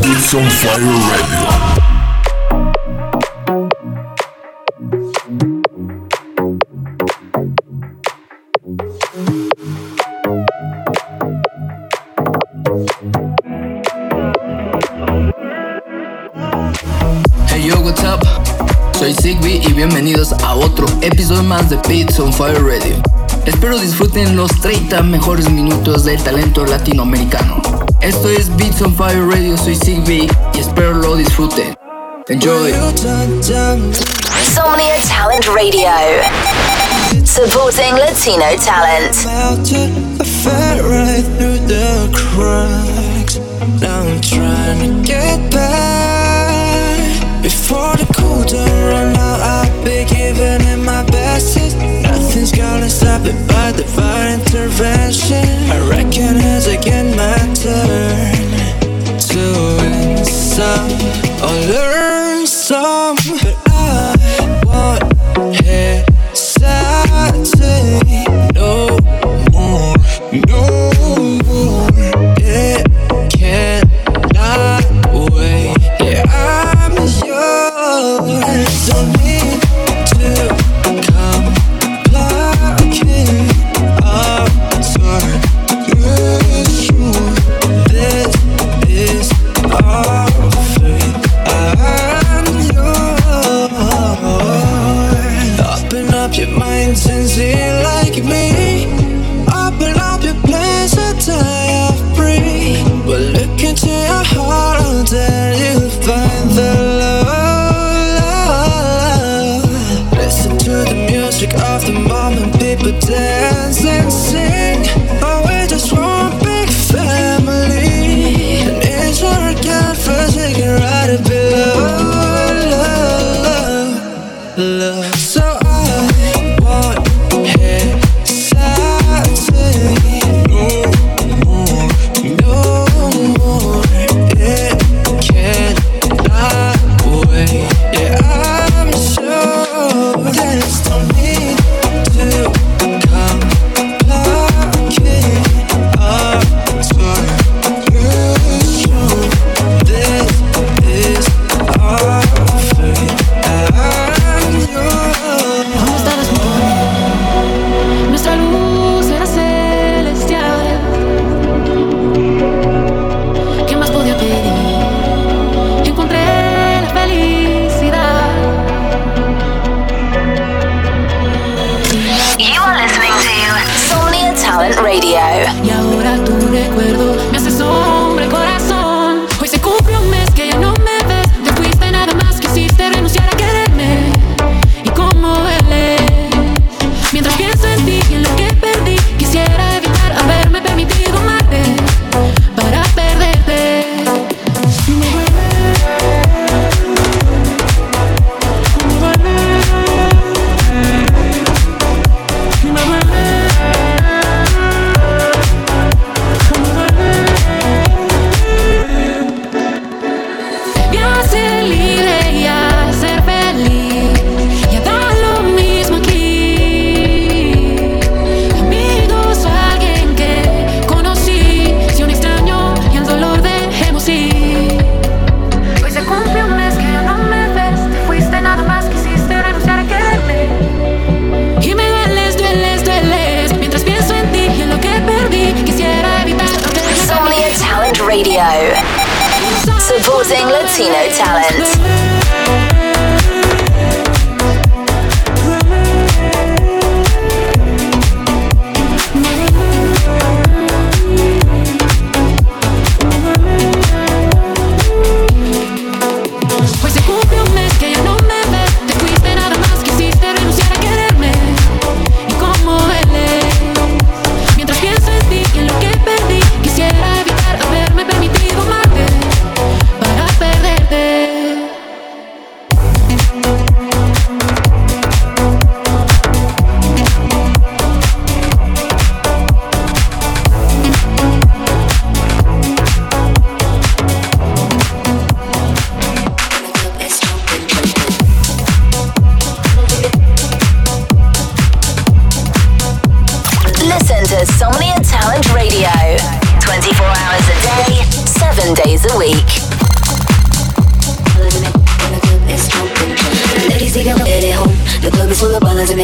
It's on Fire Radio. y bienvenidos a otro episodio más de Pizza on Fire Radio. Espero disfruten los 30 mejores minutos del talento latinoamericano. Esto es Beats on Fire Radio, soy Zigbee y espero lo disfruten. Enjoy. Insomnia Talent Radio. Supporting Latino talent. Right through the cracks. Now I'm trying to get back. Before the cool down run out, I'll be giving it my best. Nothing's gonna stop it by divine intervention. I it. say.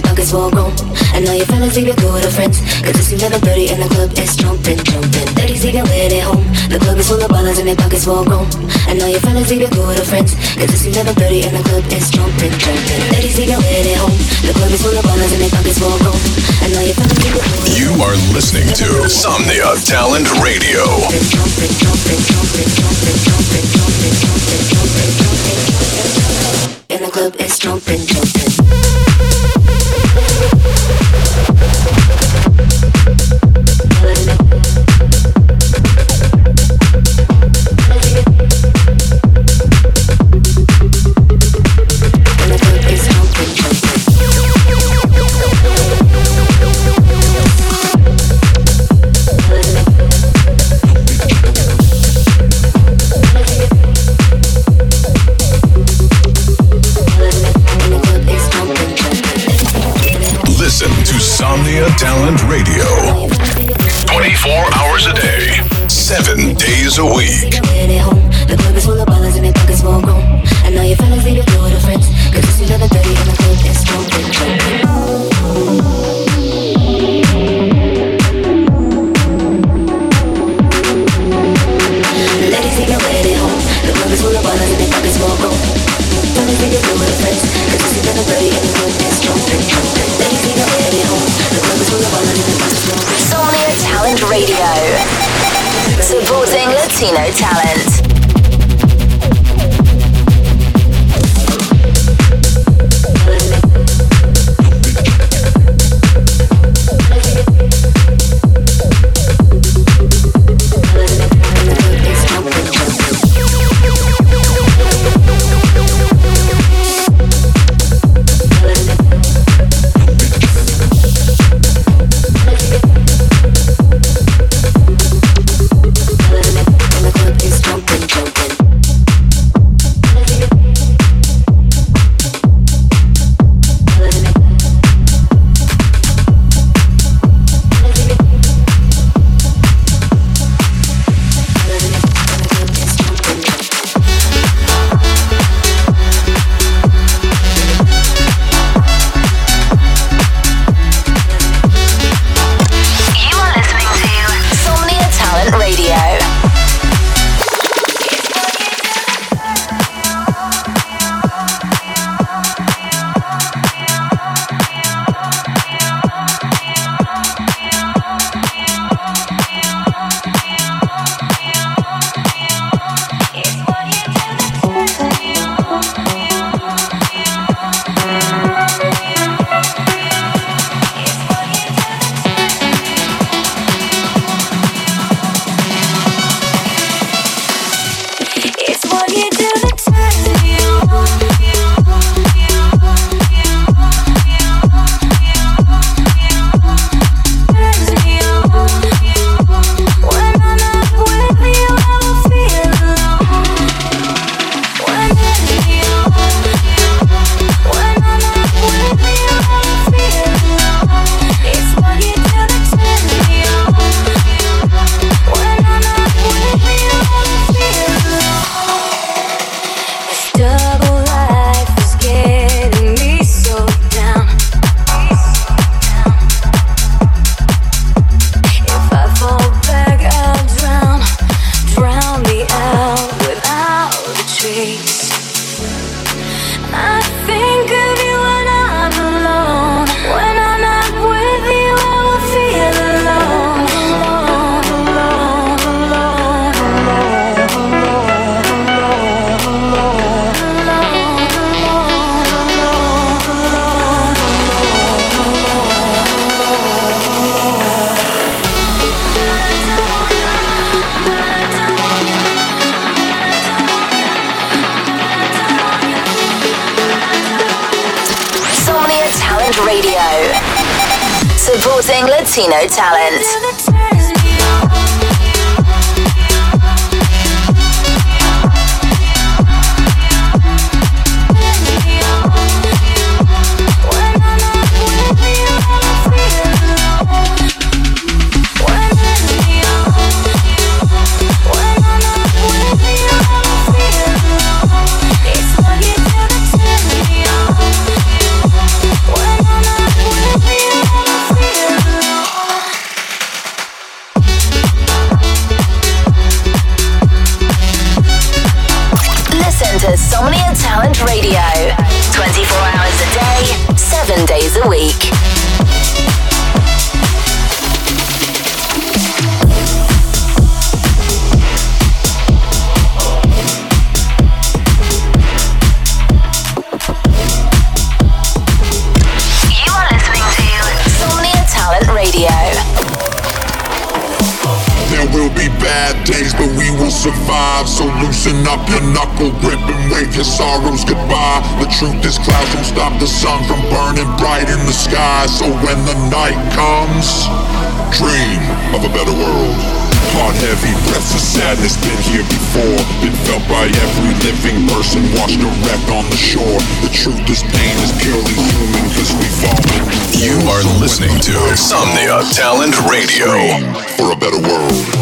pockets full grown. I know you fellas leave your friends. Cause it's 11.30 and the club is jumping, jumping. 30's even at home. The club is full of ballers and their pockets full grown. Fellas leave your friends. Cause it's 11.30 and the club is jumping, jumping. 30's even at home. The club is full of ballers and their pockets full grown. Fellas leave your You are listening to Somnia Talent Radio. Jumping, jumping, the club it's jumping, jumping. Thank you. talent. Up your knuckle grip and wave your sorrows goodbye. The truth is, clouds don't stop the sun from burning bright in the sky. So when the night comes, dream of a better world. Heart heavy, breaths of sadness, been here before. Been felt by every living person, washed a wreck on the shore. The truth is, pain is purely human, cause we've all. You are listening to Somnia Talent Radio. Dream for a better world.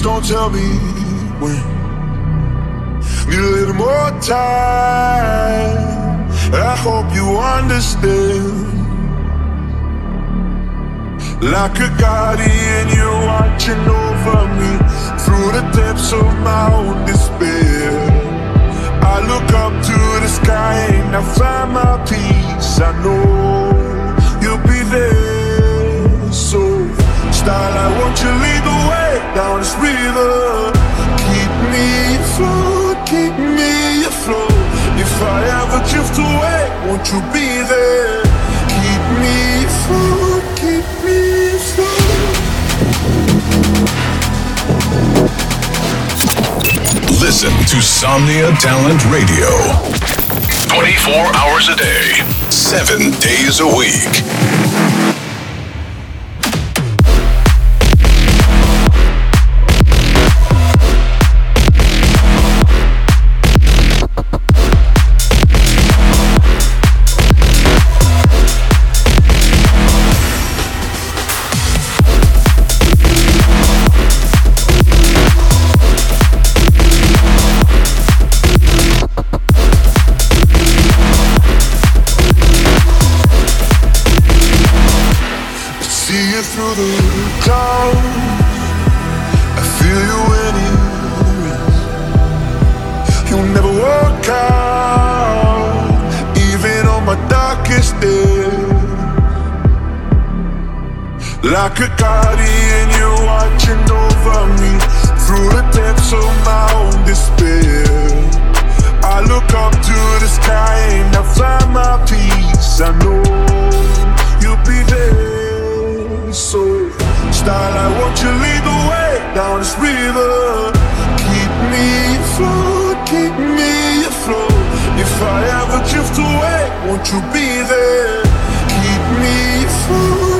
Please don't tell me when. Need a little more time. I hope you understand. Like a guardian, you're watching over me through the depths of my own despair. I look up to the sky and I find my peace. I know you'll be there. So, style, I want you lead the way down this river. Keep me afloat, keep me afloat. If I ever drift away, won't you be there? Keep me afloat, keep me afloat. Listen to Somnia Talent Radio. 24 hours a day, 7 days a week. Like a guardian, you're watching over me through the depths of my own despair. I look up to the sky and I find my peace. I know you'll be there. So, starlight, won't you lead the way down this river? Keep me afloat, keep me afloat. If I ever drift away, won't you be there? Keep me afloat,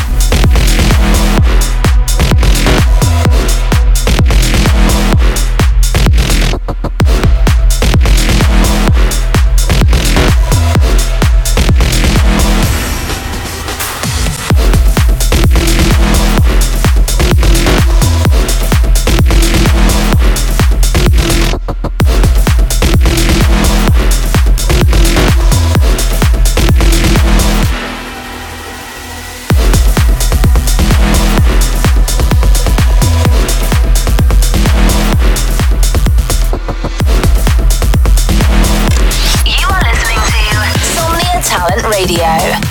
Radio.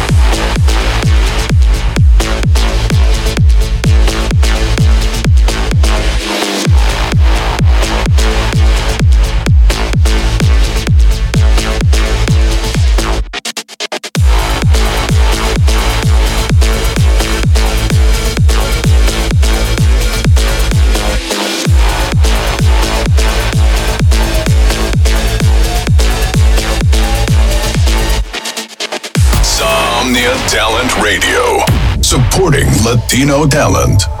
Talent Radio. Supporting Latino talent.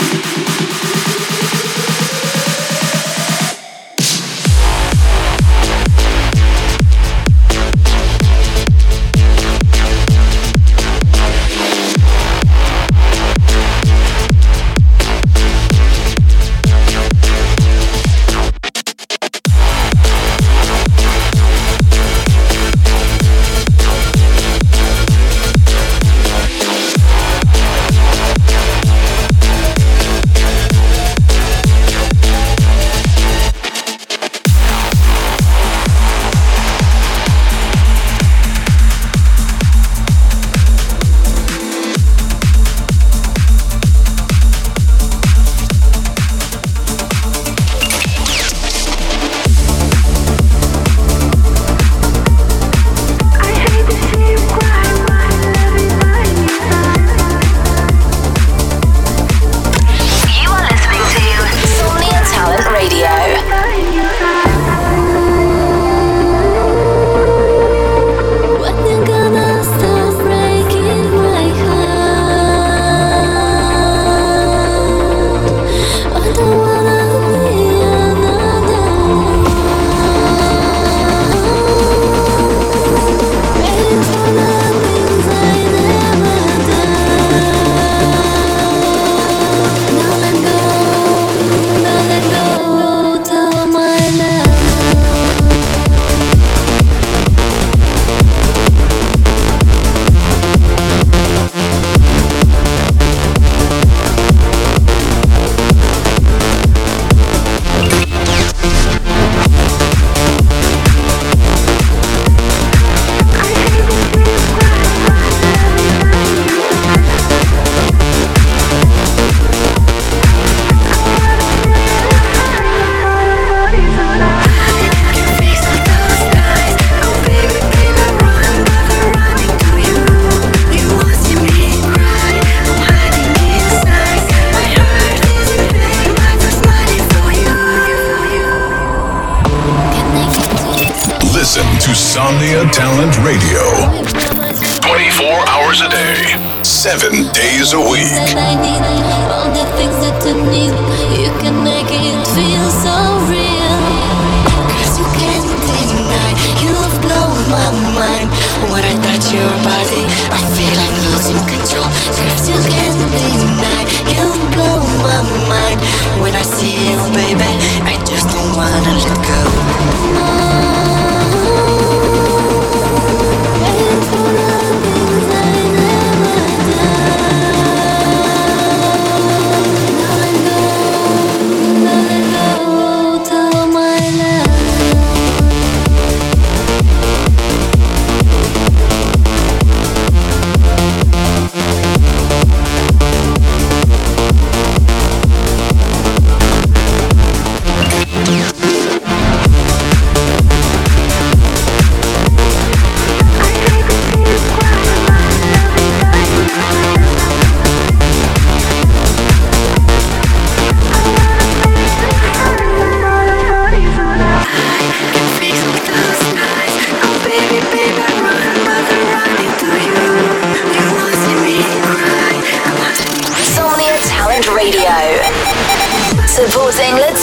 when I see you, baby. I just don't wanna let go.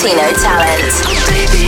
Latino talent.